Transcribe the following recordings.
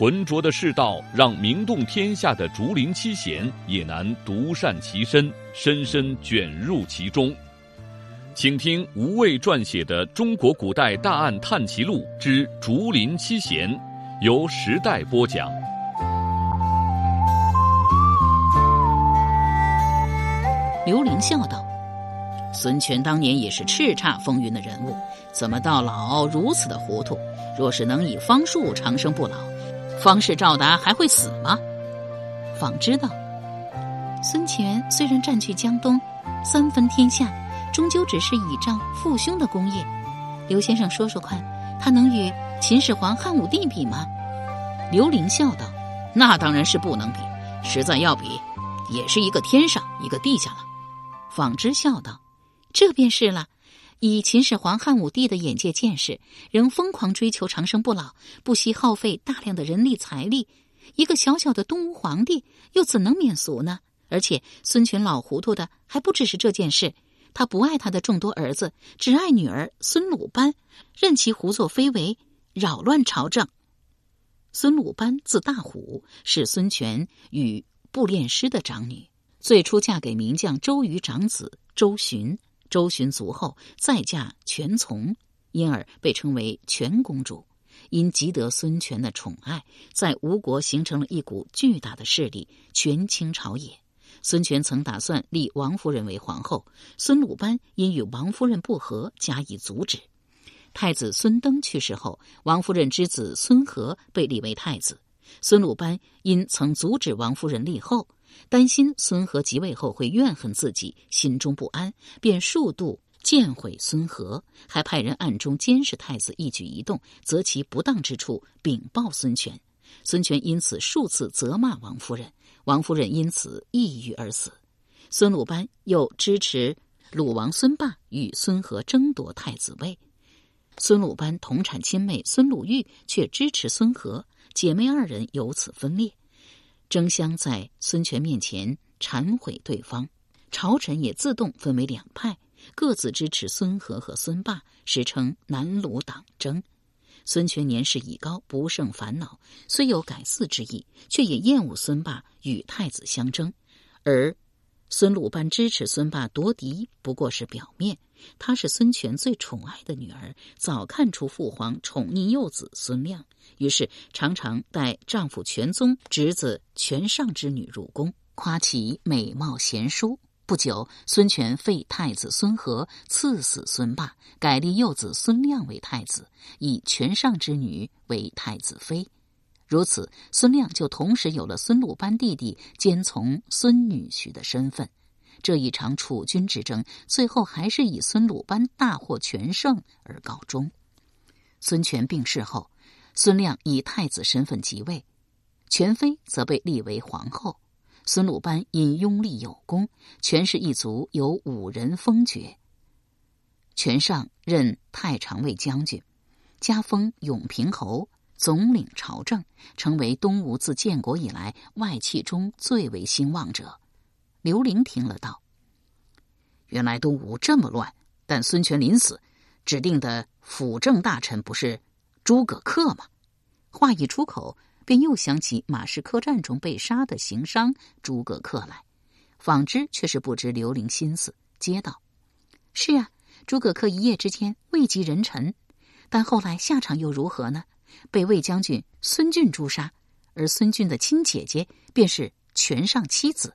浑浊的世道，让名动天下的竹林七贤也难独善其身，深深卷入其中。请听吴畏撰写的《中国古代大案探奇录之竹林七贤》，由时代播讲。刘伶笑道：“孙权当年也是叱咤风云的人物，怎么到老如此的糊涂？若是能以方术长生不老。”方士赵达还会死吗？方知道，孙权虽然占据江东，三分天下，终究只是倚仗父兄的功业。刘先生说说看，他能与秦始皇、汉武帝比吗？刘伶笑道：“那当然是不能比，实在要比，也是一个天上，一个地下了。”纺织笑道：“这便是了。”以秦始皇、汉武帝的眼界见识，仍疯狂追求长生不老，不惜耗费大量的人力财力。一个小小的东吴皇帝，又怎能免俗呢？而且孙权老糊涂的还不只是这件事，他不爱他的众多儿子，只爱女儿孙鲁班，任其胡作非为，扰乱朝政。孙鲁班字大虎，是孙权与步练师的长女，最初嫁给名将周瑜长子周循。周循卒后，再嫁权从，因而被称为权公主。因极得孙权的宠爱，在吴国形成了一股巨大的势力——权倾朝野。孙权曾打算立王夫人为皇后，孙鲁班因与王夫人不和，加以阻止。太子孙登去世后，王夫人之子孙和被立为太子。孙鲁班因曾阻止王夫人立后。担心孙和即位后会怨恨自己，心中不安，便数度见毁孙和，还派人暗中监视太子一举一动，择其不当之处禀报孙权。孙权因此数次责骂王夫人，王夫人因此抑郁而死。孙鲁班又支持鲁王孙霸与孙和争夺太子位，孙鲁班同产亲妹孙鲁豫却支持孙和，姐妹二人由此分裂。争相在孙权面前忏悔对方，朝臣也自动分为两派，各自支持孙和和孙霸，史称南鲁党争。孙权年事已高，不胜烦恼，虽有改嗣之意，却也厌恶孙霸与太子相争。而孙鲁班支持孙霸夺嫡，不过是表面。她是孙权最宠爱的女儿，早看出父皇宠溺幼子孙亮。于是常常带丈夫全宗侄子全上之女入宫，夸其美貌贤淑。不久，孙权废太子孙和，赐死孙霸，改立幼子孙亮为太子，以全上之女为太子妃。如此，孙亮就同时有了孙鲁班弟弟兼从孙女婿的身份。这一场楚军之争，最后还是以孙鲁班大获全胜而告终。孙权病逝后。孙亮以太子身份即位，权妃则被立为皇后。孙鲁班因拥立有功，权氏一族有五人封爵。权上任太常卫将军，加封永平侯，总领朝政，成为东吴自建国以来外戚中最为兴旺者。刘玲听了道：“原来东吴这么乱，但孙权临死指定的辅政大臣不是？”诸葛恪吗，话一出口，便又想起马氏客栈中被杀的行商诸葛恪来。纺织却是不知刘伶心思，接道：“是啊，诸葛恪一夜之间位极人臣，但后来下场又如何呢？被魏将军孙峻诛杀，而孙峻的亲姐姐便是权上妻子。”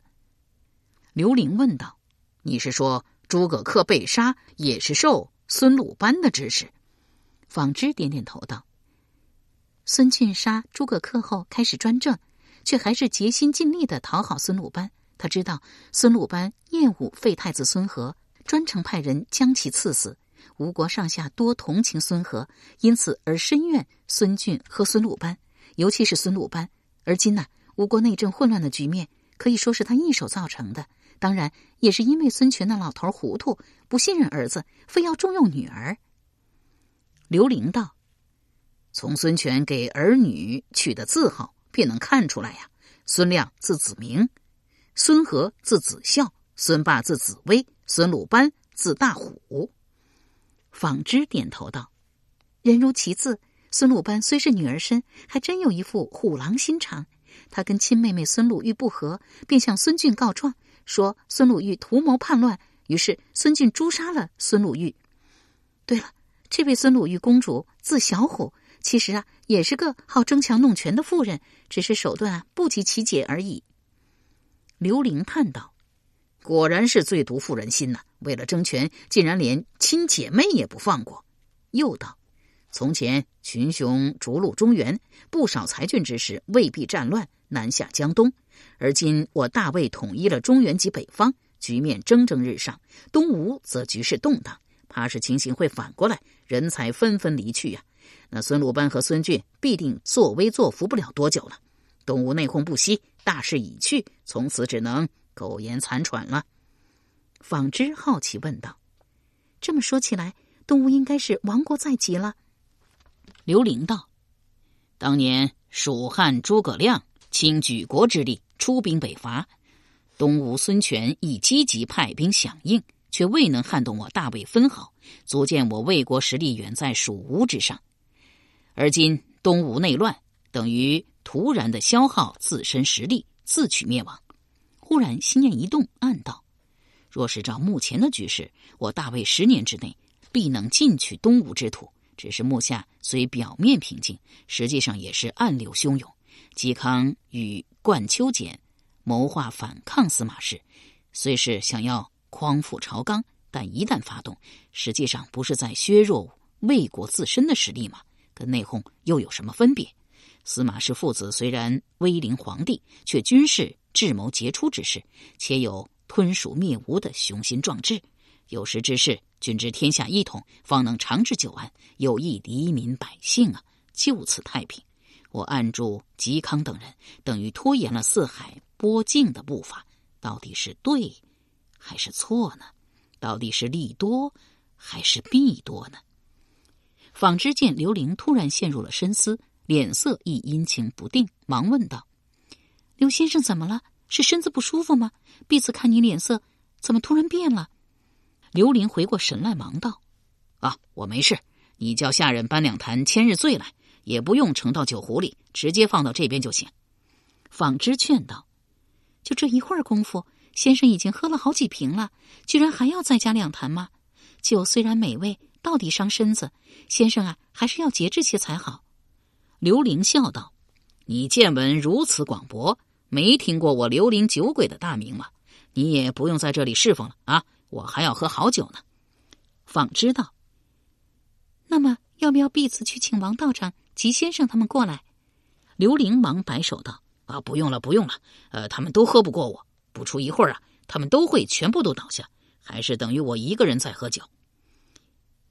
刘伶问道：“你是说诸葛恪被杀也是受孙鲁班的指使？”纺织点点头道：“孙俊杀诸葛恪后开始专政，却还是竭心尽力的讨好孙鲁班。他知道孙鲁班厌恶废太子孙和，专程派人将其赐死。吴国上下多同情孙和，因此而深怨孙俊和孙鲁班，尤其是孙鲁班。而今呢，吴国内政混乱的局面可以说是他一手造成的。当然，也是因为孙权那老头糊涂，不信任儿子，非要重用女儿。刘玲道：“从孙权给儿女取的字号，便能看出来呀。孙亮字子明，孙和字子孝，孙霸字子威，孙鲁班字大虎。”纺织点头道：“人如其字，孙鲁班虽是女儿身，还真有一副虎狼心肠。他跟亲妹妹孙鲁豫不和，便向孙俊告状。”说孙鲁豫图谋叛乱，于是孙俊诛杀了孙鲁豫。对了，这位孙鲁豫公主字小虎，其实啊也是个好争强弄权的妇人，只是手段不及其姐而已。刘玲叹道：“果然是最毒妇人心呐！为了争权，竟然连亲姐妹也不放过。”又道：“从前群雄逐鹿中原，不少才俊之士未必战乱南下江东。”而今我大魏统一了中原及北方，局面蒸蒸日上。东吴则局势动荡，怕是情形会反过来，人才纷纷离去呀。那孙鲁班和孙俊必定作威作福不了多久了。东吴内讧不息，大势已去，从此只能苟延残喘了。纺织好奇问道：“这么说起来，东吴应该是亡国在即了？”刘玲道：“当年蜀汉诸葛亮倾举国之力。”出兵北伐，东吴孙权亦积极派兵响应，却未能撼动我大魏分毫，足见我魏国实力远在蜀吴之上。而今东吴内乱，等于突然的消耗自身实力，自取灭亡。忽然心念一动，暗道：若是照目前的局势，我大魏十年之内必能进取东吴之土。只是目下虽表面平静，实际上也是暗流汹涌。嵇康与冠丘简谋划反抗司马氏，虽是想要匡复朝纲，但一旦发动，实际上不是在削弱魏国自身的实力吗？跟内讧又有什么分别？司马氏父子虽然威临皇帝，却均是智谋杰出之士，且有吞蜀灭吴的雄心壮志。有识之士均知天下一统，方能长治久安，有益黎民百姓啊！就此太平。我按住嵇康等人，等于拖延了四海波境的步伐，到底是对还是错呢？到底是利多还是弊多呢？纺织见刘玲突然陷入了深思，脸色亦阴晴不定，忙问道：“刘先生怎么了？是身子不舒服吗？婢子看你脸色怎么突然变了？”刘玲回过神来，忙道：“啊，我没事，你叫下人搬两坛千日醉来。”也不用盛到酒壶里，直接放到这边就行。纺织劝道：“就这一会儿功夫，先生已经喝了好几瓶了，居然还要再加两坛吗？酒虽然美味，到底伤身子。先生啊，还是要节制些才好。”刘玲笑道：“你见闻如此广博，没听过我刘玲酒鬼的大名吗？你也不用在这里侍奉了啊，我还要喝好酒呢。”纺织道：“那么要不要婢子去请王道长？”齐先生他们过来，刘玲忙摆手道：“啊，不用了，不用了。呃，他们都喝不过我，不出一会儿啊，他们都会全部都倒下，还是等于我一个人在喝酒。”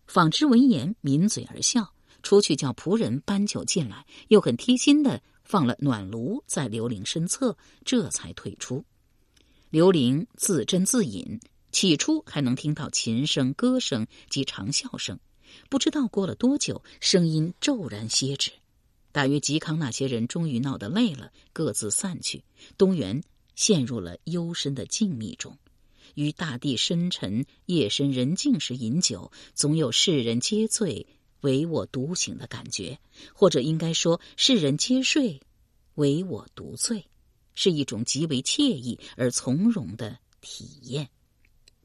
纺织闻言抿嘴而笑，出去叫仆人搬酒进来，又很贴心的放了暖炉在刘玲身侧，这才退出。刘玲自斟自饮，起初还能听到琴声、歌声及长笑声。不知道过了多久，声音骤然歇止。大约嵇康那些人终于闹得累了，各自散去。东原陷入了幽深的静谧中。于大地深沉、夜深人静时饮酒，总有世人皆醉，唯我独醒的感觉；或者应该说，世人皆睡，唯我独醉，是一种极为惬意而从容的体验。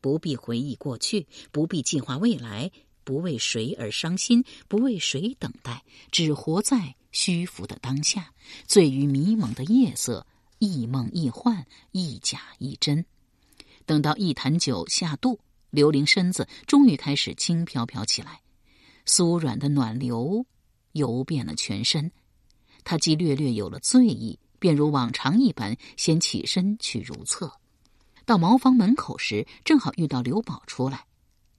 不必回忆过去，不必计划未来。不为谁而伤心，不为谁等待，只活在虚浮的当下，醉于迷蒙的夜色，亦梦亦幻，亦假亦真。等到一坛酒下肚，刘玲身子终于开始轻飘飘起来，酥软的暖流游遍了全身。他既略略有了醉意，便如往常一般，先起身去如厕。到茅房门口时，正好遇到刘宝出来。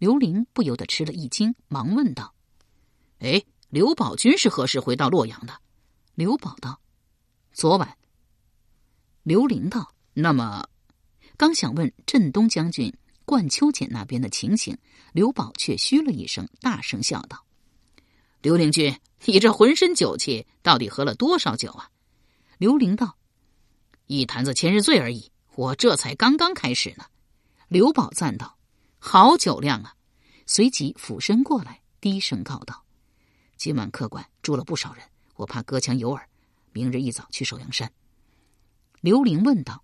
刘玲不由得吃了一惊，忙问道：“哎，刘宝军是何时回到洛阳的？”刘宝道：“昨晚。”刘玲道：“那么，刚想问镇东将军冠秋俭那边的情形，刘宝却嘘了一声，大声笑道：“刘玲君，你这浑身酒气，到底喝了多少酒啊？”刘玲道：“一坛子千日醉而已，我这才刚刚开始呢。”刘宝赞道：“好酒量啊！”随即俯身过来，低声告道：“今晚客馆住了不少人，我怕隔墙有耳，明日一早去首阳山。”刘玲问道。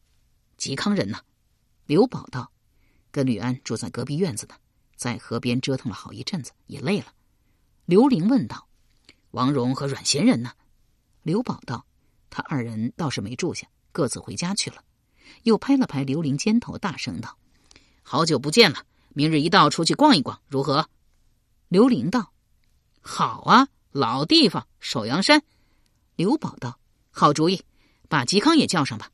嵇康人呢？刘宝道：“跟吕安住在隔壁院子呢，在河边折腾了好一阵子，也累了。”刘玲问道：“王荣和阮贤人呢？”刘宝道：“他二人倒是没住下，各自回家去了。”又拍了拍刘玲肩头，大声道：“好久不见了，明日一道出去逛一逛，如何？”刘玲道：“好啊，老地方，首阳山。”刘宝道：“好主意，把嵇康也叫上吧。”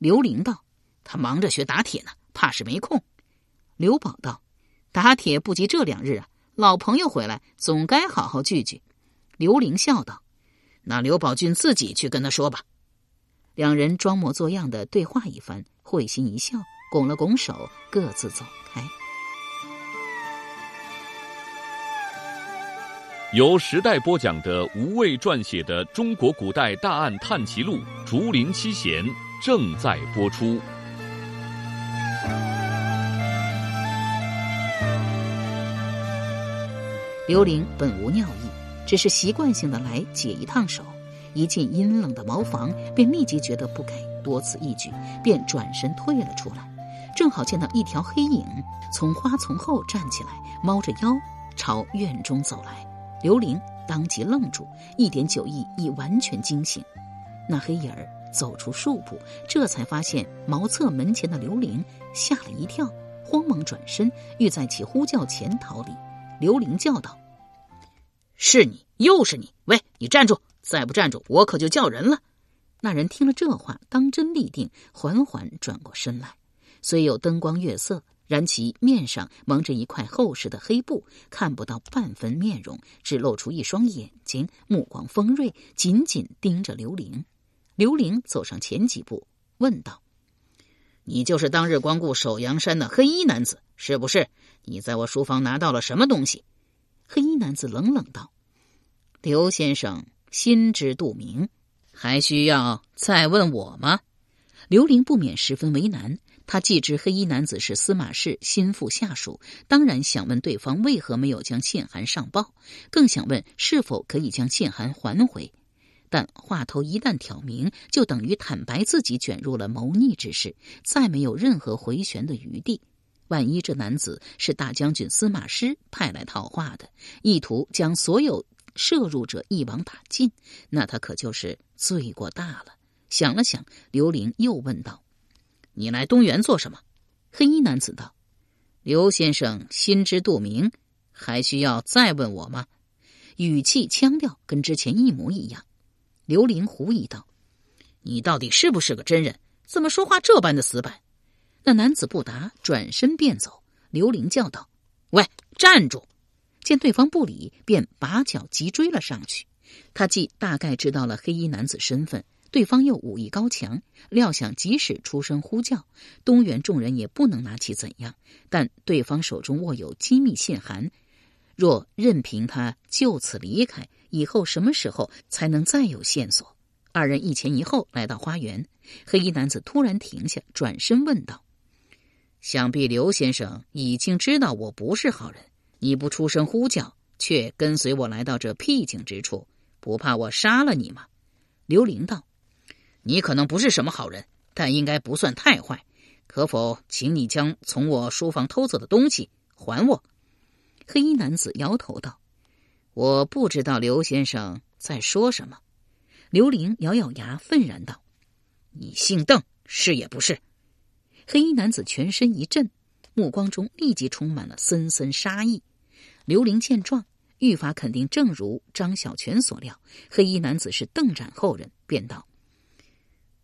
刘玲道：“他忙着学打铁呢，怕是没空。”刘宝道：“打铁不及这两日啊，老朋友回来，总该好好聚聚。”刘玲笑道：“那刘宝俊自己去跟他说吧。”两人装模作样的对话一番，会心一笑，拱了拱手，各自走开。由时代播讲的吴畏撰写的《中国古代大案探奇录·竹林七贤》。正在播出。刘玲本无尿意，只是习惯性的来解一趟手。一进阴冷的茅房，便立即觉得不该多此一举，便转身退了出来。正好见到一条黑影从花丛后站起来，猫着腰朝院中走来。刘玲当即愣住，一点酒意已完全惊醒。那黑影儿。走出数步，这才发现茅厕门前的刘玲，吓了一跳，慌忙转身，欲在其呼叫前逃离。刘玲叫道：“是你，又是你！喂，你站住！再不站住，我可就叫人了。”那人听了这话，当真立定，缓缓转过身来。虽有灯光月色，然其面上蒙着一块厚实的黑布，看不到半分面容，只露出一双眼睛，目光锋锐，紧紧盯着刘玲。刘玲走上前几步，问道：“你就是当日光顾首阳山的黑衣男子，是不是？你在我书房拿到了什么东西？”黑衣男子冷冷道：“刘先生心知肚明，还需要再问我吗？”刘玲不免十分为难。他既知黑衣男子是司马氏心腹下属，当然想问对方为何没有将信函上报，更想问是否可以将信函还回。但话头一旦挑明，就等于坦白自己卷入了谋逆之事，再没有任何回旋的余地。万一这男子是大将军司马师派来套话的，意图将所有涉入者一网打尽，那他可就是罪过大了。想了想，刘玲又问道：“你来东园做什么？”黑衣男子道：“刘先生心知肚明，还需要再问我吗？”语气腔调跟之前一模一样。刘玲狐疑道：“你到底是不是个真人？怎么说话这般的死板？”那男子不答，转身便走。刘玲叫道：“喂，站住！”见对方不理，便拔脚急追了上去。他既大概知道了黑衣男子身份，对方又武艺高强，料想即使出声呼叫，东原众人也不能拿其怎样。但对方手中握有机密信函，若任凭他就此离开，以后什么时候才能再有线索？二人一前一后来到花园，黑衣男子突然停下，转身问道：“想必刘先生已经知道我不是好人，你不出声呼叫，却跟随我来到这僻静之处，不怕我杀了你吗？”刘玲道：“你可能不是什么好人，但应该不算太坏。可否请你将从我书房偷走的东西还我？”黑衣男子摇头道。我不知道刘先生在说什么。刘玲咬咬牙，愤然道：“你姓邓，是也不是？”黑衣男子全身一震，目光中立即充满了森森杀意。刘玲见状，愈发肯定，正如张小泉所料，黑衣男子是邓展后人，便道：“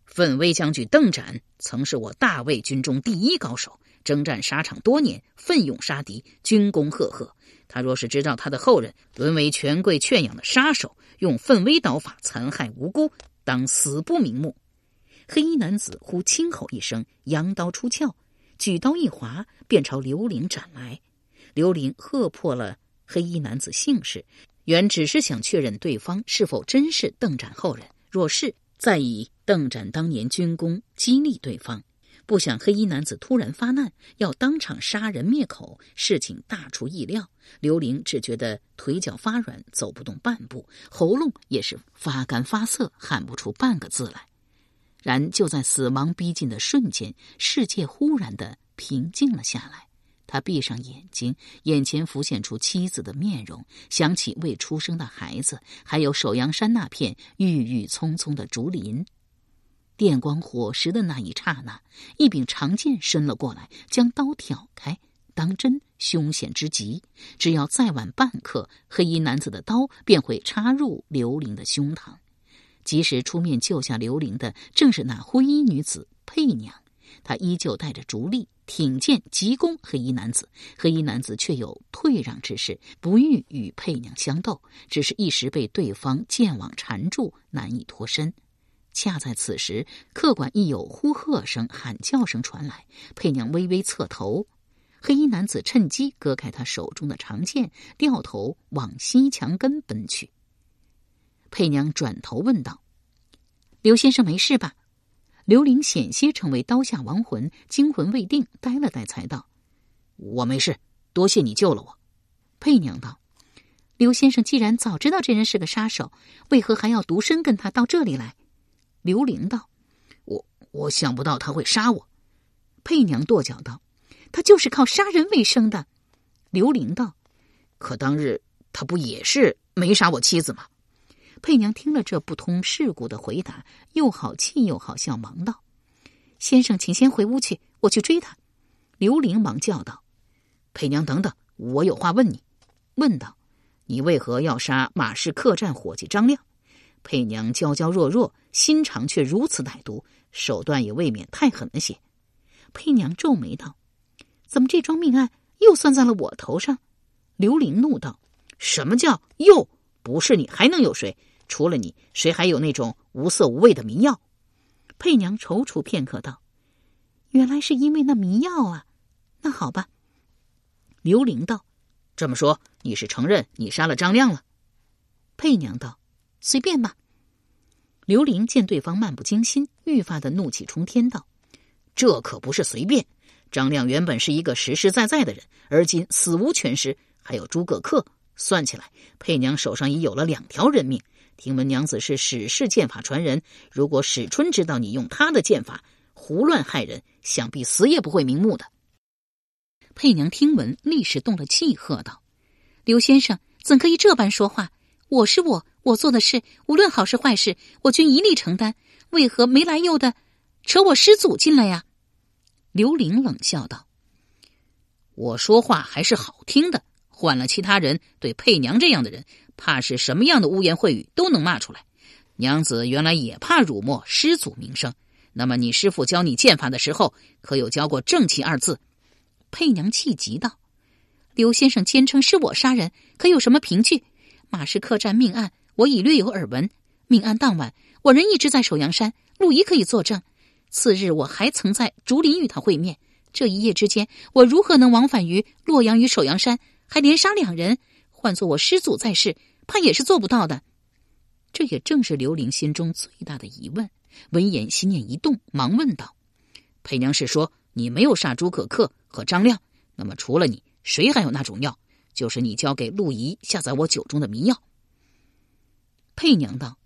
奋威将军邓展曾是我大魏军中第一高手，征战沙场多年，奋勇杀敌，军功赫赫。”他若是知道他的后人沦为权贵圈养的杀手，用奋威刀法残害无辜，当死不瞑目。黑衣男子忽轻吼一声，扬刀出鞘，举刀一划，便朝刘玲斩来。刘玲喝破了黑衣男子姓氏，原只是想确认对方是否真是邓展后人，若是，再以邓展当年军功激励对方。不想黑衣男子突然发难，要当场杀人灭口，事情大出意料。刘玲只觉得腿脚发软，走不动半步，喉咙也是发干发涩，喊不出半个字来。然就在死亡逼近的瞬间，世界忽然的平静了下来。他闭上眼睛，眼前浮现出妻子的面容，想起未出生的孩子，还有首阳山那片郁郁葱葱的竹林。电光火石的那一刹那，一柄长剑伸了过来，将刀挑开。当真凶险之极，只要再晚半刻，黑衣男子的刀便会插入刘玲的胸膛。及时出面救下刘玲的，正是那灰衣女子佩娘。她依旧带着竹笠，挺剑急攻黑衣男子。黑衣男子却有退让之势，不欲与佩娘相斗，只是一时被对方剑网缠住，难以脱身。恰在此时，客馆亦有呼喝声、喊叫声传来。佩娘微微侧头，黑衣男子趁机割开他手中的长剑，掉头往西墙根奔去。佩娘转头问道：“刘先生没事吧？”刘玲险些成为刀下亡魂，惊魂未定，呆了呆，才道：“我没事，多谢你救了我。”佩娘道：“刘先生既然早知道这人是个杀手，为何还要独身跟他到这里来？”刘玲道：“我我想不到他会杀我。”佩娘跺脚道：“他就是靠杀人为生的。”刘玲道：“可当日他不也是没杀我妻子吗？”佩娘听了这不通世故的回答，又好气又好笑，忙道：“先生，请先回屋去，我去追他。”刘玲忙叫道：“佩娘，等等，我有话问你。”问道：“你为何要杀马氏客栈伙计张亮？”佩娘娇娇弱弱，心肠却如此歹毒，手段也未免太狠了些。佩娘皱眉道：“怎么这桩命案又算在了我头上？”刘玲怒道：“什么叫又？不是你还能有谁？除了你，谁还有那种无色无味的迷药？”佩娘踌躇片刻道：“原来是因为那迷药啊！那好吧。”刘玲道：“这么说，你是承认你杀了张亮了？”佩娘道。随便吧。刘玲见对方漫不经心，愈发的怒气冲天，道：“这可不是随便。张亮原本是一个实实在在的人，而今死无全尸。还有诸葛恪，算起来，佩娘手上已有了两条人命。听闻娘子是史氏剑法传人，如果史春知道你用他的剑法胡乱害人，想必死也不会瞑目的。”佩娘听闻，立时动了气，喝道：“刘先生怎可以这般说话？我是我。”我做的事，无论好事坏事，我均一力承担。为何没来由的扯我师祖进来呀？刘玲冷笑道：“我说话还是好听的，换了其他人，对佩娘这样的人，怕是什么样的污言秽语都能骂出来。娘子原来也怕辱没师祖名声。那么你师傅教你剑法的时候，可有教过正气二字？”佩娘气急道：“刘先生坚称是我杀人，可有什么凭据？马氏客栈命案。”我已略有耳闻。命案当晚，我人一直在首阳山，陆仪可以作证。次日，我还曾在竹林与他会面。这一夜之间，我如何能往返于洛阳与首阳山，还连杀两人？换做我师祖在世，怕也是做不到的。这也正是刘玲心中最大的疑问。闻言，心念一动，忙问道：“裴娘是说你没有杀朱可克和张亮？那么除了你，谁还有那种药？就是你交给陆仪下在我酒中的迷药？”佩娘道：“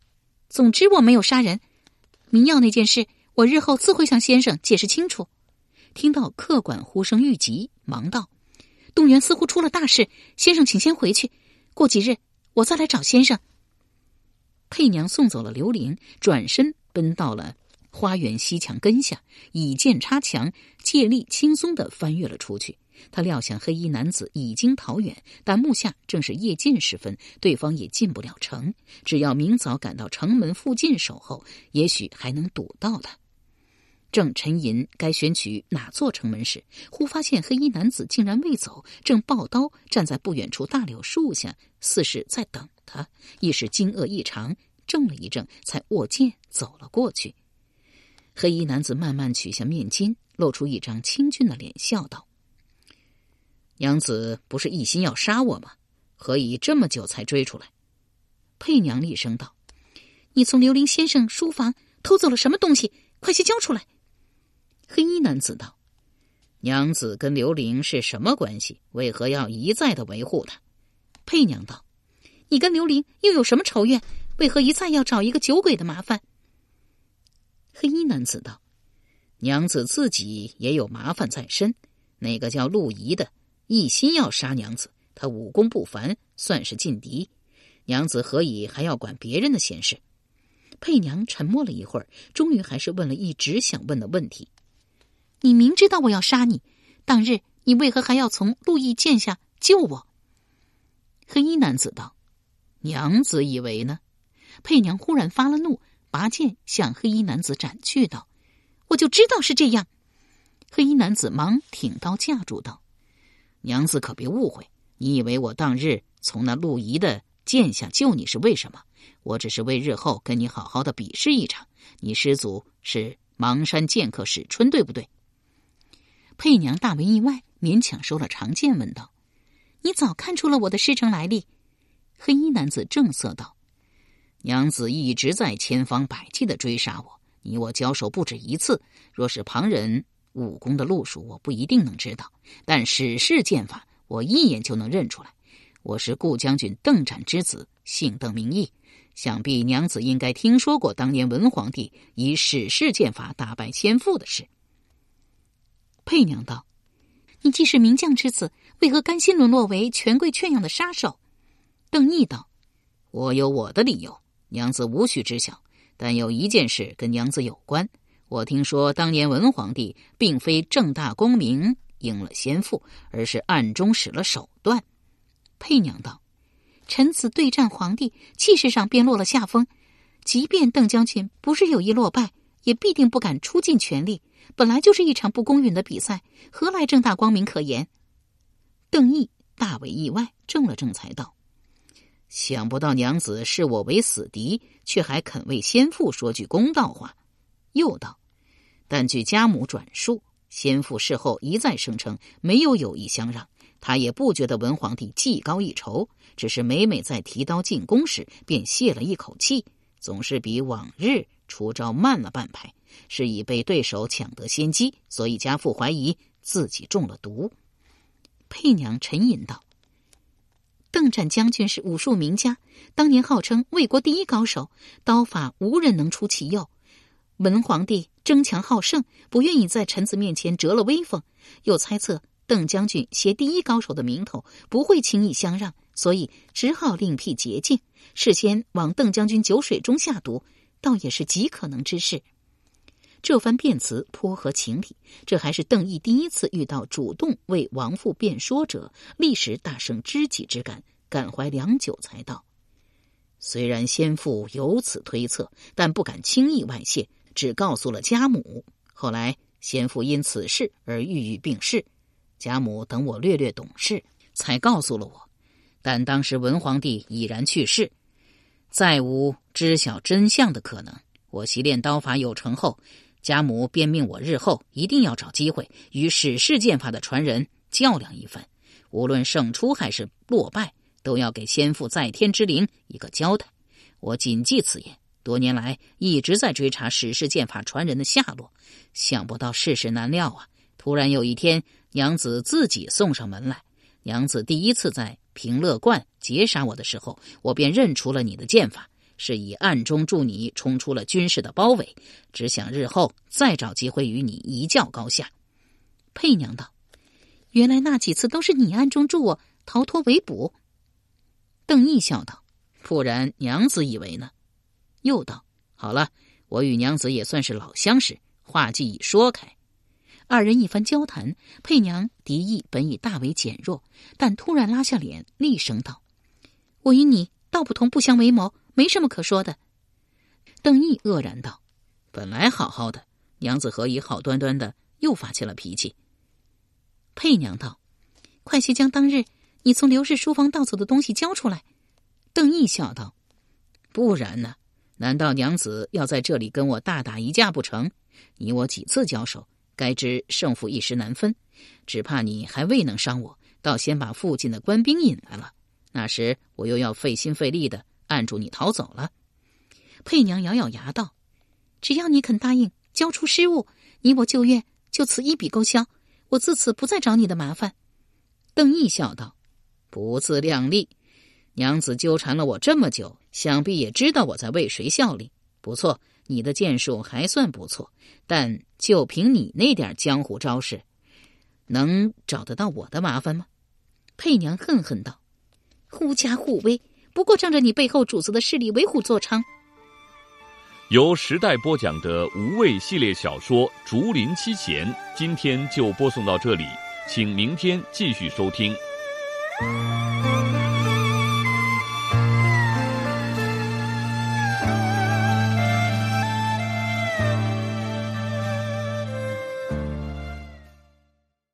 总之我没有杀人，迷药那件事，我日后自会向先生解释清楚。”听到客管呼声欲急，忙道：“动员似乎出了大事，先生请先回去，过几日我再来找先生。”佩娘送走了刘玲，转身奔到了花园西墙根下，以剑插墙，借力轻松的翻越了出去。他料想黑衣男子已经逃远，但目下正是夜尽时分，对方也进不了城。只要明早赶到城门附近守候，也许还能堵到他。正沉吟该选取哪座城门时，忽发现黑衣男子竟然未走，正抱刀站在不远处大柳树下，似是在等他。一时惊愕异常，怔了一怔，才握剑走了过去。黑衣男子慢慢取下面巾，露出一张清俊的脸，笑道：“娘子不是一心要杀我吗？何以这么久才追出来？”佩娘厉声道：“你从刘林先生书房偷走了什么东西？快些交出来！”黑衣男子道：“娘子跟刘玲是什么关系？为何要一再的维护他？”佩娘道：“你跟刘玲又有什么仇怨？为何一再要找一个酒鬼的麻烦？”黑衣男子道：“娘子自己也有麻烦在身。那个叫陆仪的，一心要杀娘子。他武功不凡，算是劲敌。娘子何以还要管别人的闲事？”佩娘沉默了一会儿，终于还是问了一直想问的问题：“你明知道我要杀你，当日你为何还要从陆毅剑下救我？”黑衣男子道：“娘子以为呢？”佩娘忽然发了怒。拔剑向黑衣男子斩去，道：“我就知道是这样。”黑衣男子忙挺刀架住道：“娘子可别误会，你以为我当日从那陆仪的剑下救你是为什么？我只是为日后跟你好好的比试一场。你师祖是邙山剑客史春，对不对？”佩娘大为意外，勉强收了长剑，问道：“你早看出了我的师承来历？”黑衣男子正色道。娘子一直在千方百计的追杀我，你我交手不止一次。若是旁人武功的路数，我不一定能知道，但史氏剑法，我一眼就能认出来。我是顾将军邓展之子，姓邓名义，想必娘子应该听说过当年文皇帝以史氏剑法打败千父的事。佩娘道：“你既是名将之子，为何甘心沦落为权贵圈养的杀手？”邓毅道：“我有我的理由。”娘子无需知晓，但有一件事跟娘子有关。我听说当年文皇帝并非正大光明赢了先父，而是暗中使了手段。佩娘道：“臣子对战皇帝，气势上便落了下风。即便邓将军不是有意落败，也必定不敢出尽全力。本来就是一场不公允的比赛，何来正大光明可言？”邓毅大为意外，怔了正才道。想不到娘子视我为死敌，却还肯为先父说句公道话。又道：“但据家母转述，先父事后一再声称没有有意相让，他也不觉得文皇帝技高一筹，只是每每在提刀进攻时便泄了一口气，总是比往日出招慢了半拍，是以被对手抢得先机，所以家父怀疑自己中了毒。”佩娘沉吟道。邓展将军是武术名家，当年号称魏国第一高手，刀法无人能出其右。文皇帝争强好胜，不愿意在臣子面前折了威风，又猜测邓将军携第一高手的名头，不会轻易相让，所以只好另辟捷径，事先往邓将军酒水中下毒，倒也是极可能之事。这番辩词颇合情理，这还是邓毅第一次遇到主动为王父辩说者，立时大生知己之感，感怀良久，才道：“虽然先父有此推测，但不敢轻易外泄，只告诉了家母。后来先父因此事而郁郁病逝，家母等我略略懂事，才告诉了我。但当时文皇帝已然去世，再无知晓真相的可能。我习练刀法有成后。”家母便命我日后一定要找机会与史氏剑法的传人较量一番，无论胜出还是落败，都要给先父在天之灵一个交代。我谨记此言，多年来一直在追查史氏剑法传人的下落。想不到世事难料啊！突然有一天，娘子自己送上门来。娘子第一次在平乐观劫杀我的时候，我便认出了你的剑法。是以暗中助你冲出了军事的包围，只想日后再找机会与你一较高下。佩娘道：“原来那几次都是你暗中助我逃脱围捕。”邓毅笑道：“不然娘子以为呢？”又道：“好了，我与娘子也算是老相识，话既已说开。”二人一番交谈，佩娘敌意本已大为减弱，但突然拉下脸，厉声道：“我与你道不同，不相为谋。”没什么可说的，邓毅愕然道：“本来好好的，娘子何以好端端的又发起了脾气？”佩娘道：“快些将当日你从刘氏书房盗走的东西交出来。”邓毅笑道：“不然呢？难道娘子要在这里跟我大打一架不成？你我几次交手，该知胜负一时难分，只怕你还未能伤我，倒先把附近的官兵引来了。那时我又要费心费力的按住你逃走了。佩娘咬咬牙道：“只要你肯答应交出失物，你我旧怨就此一笔勾销。我自此不再找你的麻烦。”邓毅笑道：“不自量力。”娘子纠缠了我这么久，想必也知道我在为谁效力。不错，你的剑术还算不错，但就凭你那点江湖招式，能找得到我的麻烦吗？佩娘恨恨道：“狐假虎威，不过仗着你背后主子的势力为虎作伥。”由时代播讲的无畏系列小说《竹林七贤》，今天就播送到这里，请明天继续收听。